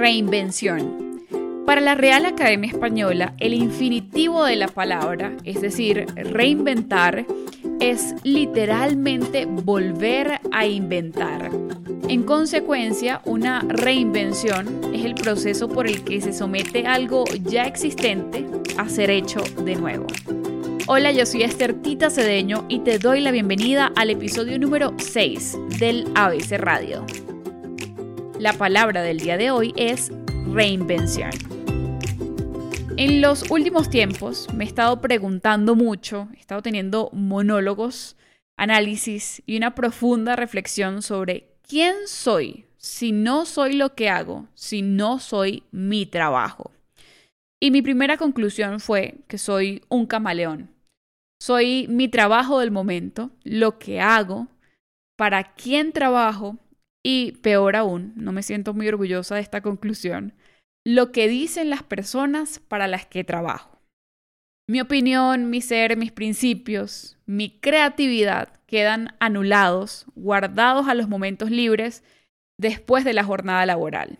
Reinvención. Para la Real Academia Española, el infinitivo de la palabra, es decir, reinventar, es literalmente volver a inventar. En consecuencia, una reinvención es el proceso por el que se somete algo ya existente a ser hecho de nuevo. Hola, yo soy Esther Tita Cedeño y te doy la bienvenida al episodio número 6 del ABC Radio. La palabra del día de hoy es reinvención. En los últimos tiempos me he estado preguntando mucho, he estado teniendo monólogos, análisis y una profunda reflexión sobre quién soy si no soy lo que hago, si no soy mi trabajo. Y mi primera conclusión fue que soy un camaleón. Soy mi trabajo del momento, lo que hago, para quién trabajo y, peor aún, no me siento muy orgullosa de esta conclusión, lo que dicen las personas para las que trabajo. Mi opinión, mi ser, mis principios, mi creatividad quedan anulados, guardados a los momentos libres después de la jornada laboral.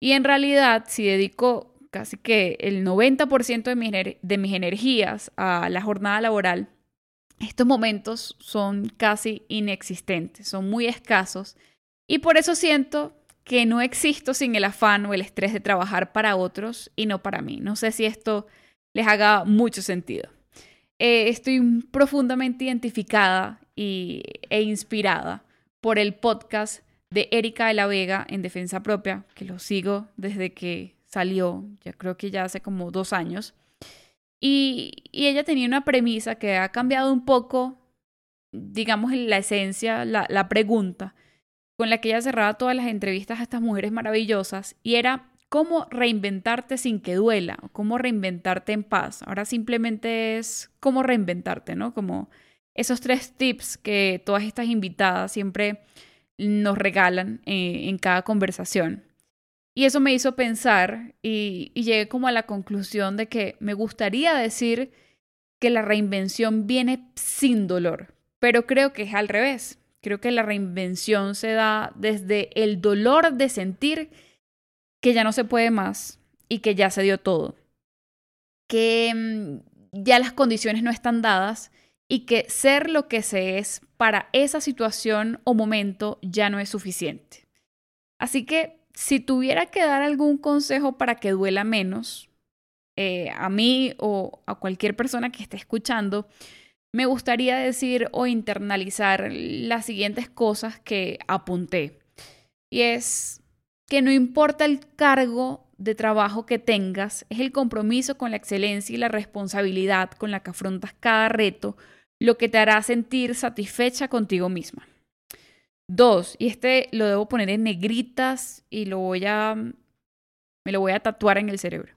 Y en realidad, si dedico casi que el 90% de mis, de mis energías a la jornada laboral, estos momentos son casi inexistentes, son muy escasos y por eso siento que no existo sin el afán o el estrés de trabajar para otros y no para mí. No sé si esto les haga mucho sentido. Eh, estoy profundamente identificada y, e inspirada por el podcast de Erika de la Vega en Defensa Propia, que lo sigo desde que salió, ya creo que ya hace como dos años. Y, ella tenía una premisa que ha cambiado un poco, digamos, la esencia, la pregunta con la que ella cerraba todas las entrevistas a estas mujeres maravillosas y era cómo reinventarte sin que duela, cómo reinventarte en paz. Ahora simplemente es cómo reinventarte, ¿no? Como esos tres tips que todas estas invitadas siempre nos regalan eh, en cada conversación. Y eso me hizo pensar y, y llegué como a la conclusión de que me gustaría decir que la reinvención viene sin dolor, pero creo que es al revés. Creo que la reinvención se da desde el dolor de sentir que ya no se puede más y que ya se dio todo. Que mm, ya las condiciones no están dadas y que ser lo que se es para esa situación o momento ya no es suficiente. Así que si tuviera que dar algún consejo para que duela menos, eh, a mí o a cualquier persona que esté escuchando, me gustaría decir o internalizar las siguientes cosas que apunté. Y es que no importa el cargo de trabajo que tengas, es el compromiso con la excelencia y la responsabilidad con la que afrontas cada reto lo que te hará sentir satisfecha contigo misma. Dos, y este lo debo poner en negritas y lo voy a me lo voy a tatuar en el cerebro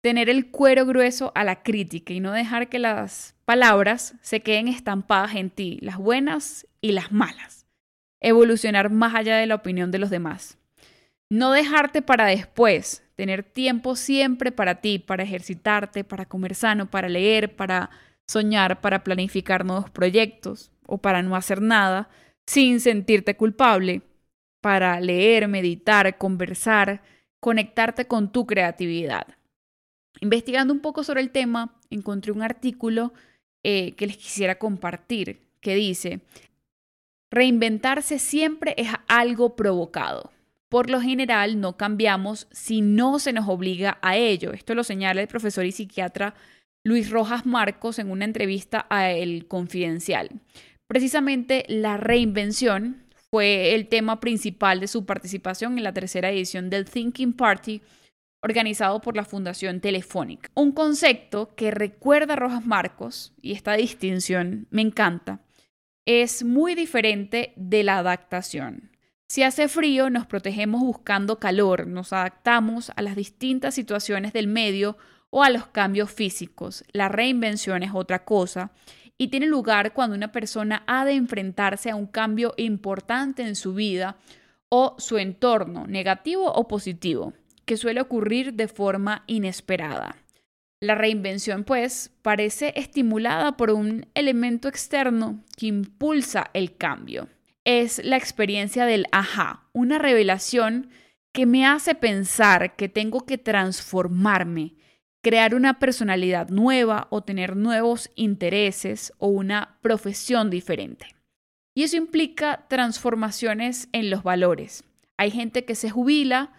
tener el cuero grueso a la crítica y no dejar que las palabras se queden estampadas en ti, las buenas y las malas. Evolucionar más allá de la opinión de los demás. No dejarte para después, tener tiempo siempre para ti, para ejercitarte, para comer sano, para leer, para soñar, para planificar nuevos proyectos o para no hacer nada sin sentirte culpable, para leer, meditar, conversar, conectarte con tu creatividad. Investigando un poco sobre el tema, encontré un artículo eh, que les quisiera compartir que dice, reinventarse siempre es algo provocado. Por lo general no cambiamos si no se nos obliga a ello. Esto lo señala el profesor y psiquiatra Luis Rojas Marcos en una entrevista a El Confidencial. Precisamente la reinvención fue el tema principal de su participación en la tercera edición del Thinking Party organizado por la Fundación Telefónica. Un concepto que recuerda a Rojas Marcos, y esta distinción me encanta, es muy diferente de la adaptación. Si hace frío, nos protegemos buscando calor, nos adaptamos a las distintas situaciones del medio o a los cambios físicos. La reinvención es otra cosa y tiene lugar cuando una persona ha de enfrentarse a un cambio importante en su vida o su entorno, negativo o positivo que suele ocurrir de forma inesperada. La reinvención, pues, parece estimulada por un elemento externo que impulsa el cambio. Es la experiencia del ajá, una revelación que me hace pensar que tengo que transformarme, crear una personalidad nueva o tener nuevos intereses o una profesión diferente. Y eso implica transformaciones en los valores. Hay gente que se jubila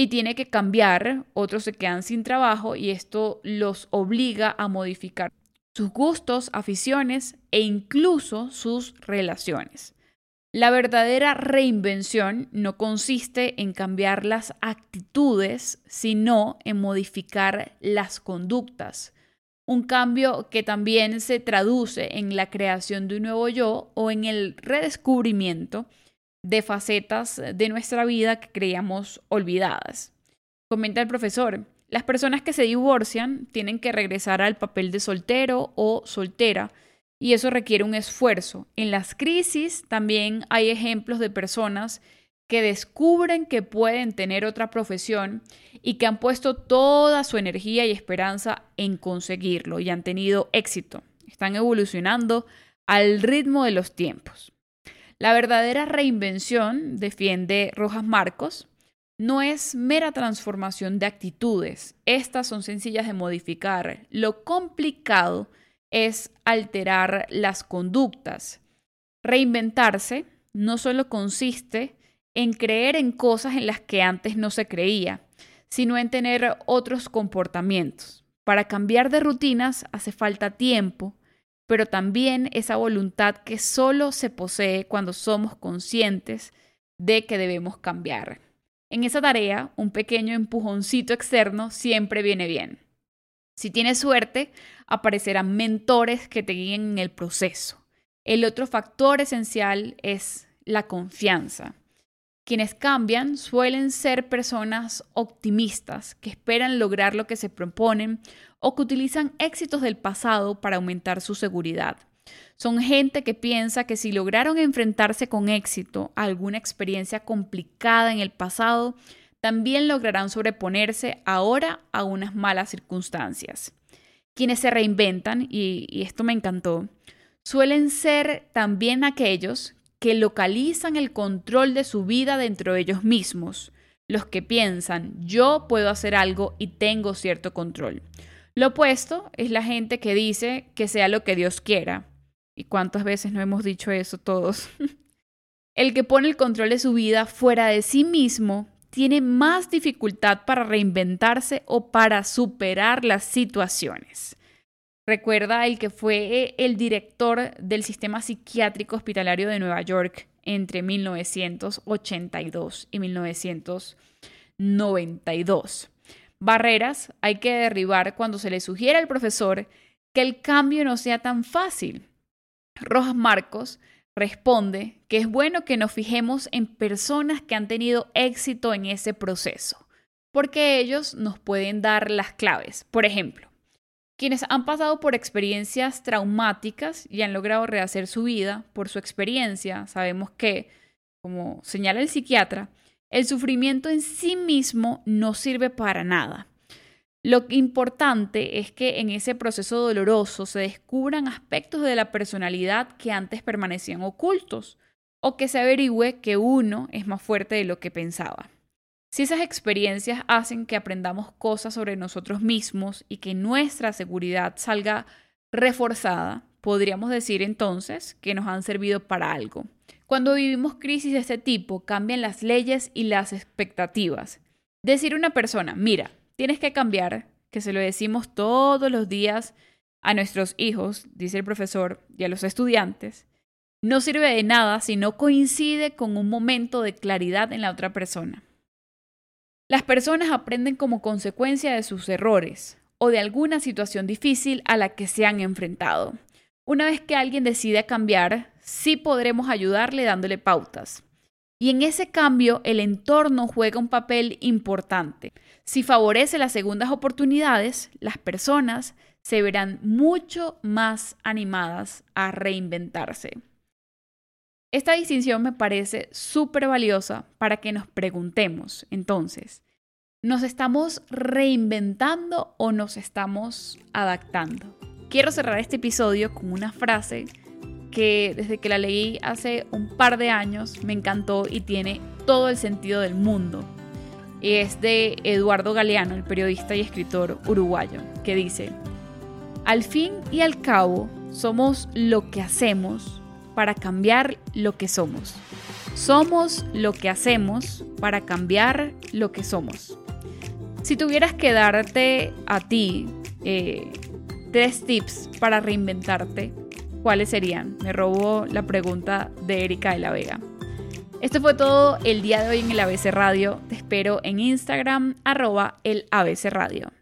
y tiene que cambiar, otros se quedan sin trabajo y esto los obliga a modificar sus gustos, aficiones e incluso sus relaciones. La verdadera reinvención no consiste en cambiar las actitudes, sino en modificar las conductas. Un cambio que también se traduce en la creación de un nuevo yo o en el redescubrimiento de facetas de nuestra vida que creíamos olvidadas. Comenta el profesor, las personas que se divorcian tienen que regresar al papel de soltero o soltera y eso requiere un esfuerzo. En las crisis también hay ejemplos de personas que descubren que pueden tener otra profesión y que han puesto toda su energía y esperanza en conseguirlo y han tenido éxito. Están evolucionando al ritmo de los tiempos. La verdadera reinvención, defiende Rojas Marcos, no es mera transformación de actitudes. Estas son sencillas de modificar. Lo complicado es alterar las conductas. Reinventarse no solo consiste en creer en cosas en las que antes no se creía, sino en tener otros comportamientos. Para cambiar de rutinas hace falta tiempo, pero también esa voluntad que solo se posee cuando somos conscientes de que debemos cambiar. En esa tarea, un pequeño empujoncito externo siempre viene bien. Si tienes suerte, aparecerán mentores que te guíen en el proceso. El otro factor esencial es la confianza. Quienes cambian suelen ser personas optimistas que esperan lograr lo que se proponen o que utilizan éxitos del pasado para aumentar su seguridad. Son gente que piensa que si lograron enfrentarse con éxito a alguna experiencia complicada en el pasado, también lograrán sobreponerse ahora a unas malas circunstancias. Quienes se reinventan, y, esto me encantó, suelen ser también aquellos que localizan el control de su vida dentro de ellos mismos, los que piensan, yo puedo hacer algo y tengo cierto control. Lo opuesto es la gente que dice que sea lo que Dios quiera. ¿Y cuántas veces no hemos dicho eso todos? el que pone el control de su vida fuera de sí mismo tiene más dificultad para reinventarse o para superar las situaciones. Recuerda el que fue el director del sistema psiquiátrico hospitalario de Nueva York entre 1982 y 1992. Barreras hay que derribar cuando se le sugiere al profesor que el cambio no sea tan fácil. Rojas Marcos responde que es bueno que nos fijemos en personas que han tenido éxito en ese proceso, porque ellos nos pueden dar las claves. Por ejemplo, quienes han pasado por experiencias traumáticas y han logrado rehacer su vida por su experiencia, sabemos que, como señala el psiquiatra, el sufrimiento en sí mismo no sirve para nada. Lo importante es que en ese proceso doloroso se descubran aspectos de la personalidad que antes permanecían ocultos o que se averigüe que uno es más fuerte de lo que pensaba. Si esas experiencias hacen que aprendamos cosas sobre nosotros mismos y que nuestra seguridad salga reforzada, podríamos decir entonces que nos han servido para algo. Cuando vivimos crisis de este tipo, cambian las leyes y las expectativas. Decir a una persona, mira, tienes que cambiar, que se lo decimos todos los días a nuestros hijos, dice el profesor, y a los estudiantes, no sirve de nada si no coincide con un momento de claridad en la otra persona. Las personas aprenden como consecuencia de sus errores o de alguna situación difícil a la que se han enfrentado. Una vez que alguien decide cambiar, sí podremos ayudarle dándole pautas. Y en ese cambio el entorno juega un papel importante. Si favorece las segundas oportunidades, las personas se verán mucho más animadas a reinventarse. Esta distinción me parece súper valiosa para que nos preguntemos, entonces, ¿nos estamos reinventando o nos estamos adaptando? Quiero cerrar este episodio con una frase que desde que la leí hace un par de años me encantó y tiene todo el sentido del mundo. es de Eduardo Galeano, el periodista y escritor uruguayo, que dice, al fin y al cabo somos lo que hacemos para cambiar lo que somos. Somos lo que hacemos para cambiar lo que somos. Si tuvieras que darte a ti eh, tres tips para reinventarte, ¿cuáles serían? Me robó la pregunta de Erika de la Vega. Esto fue todo el día de hoy en el ABC Radio. Te espero en Instagram, arroba el ABC Radio.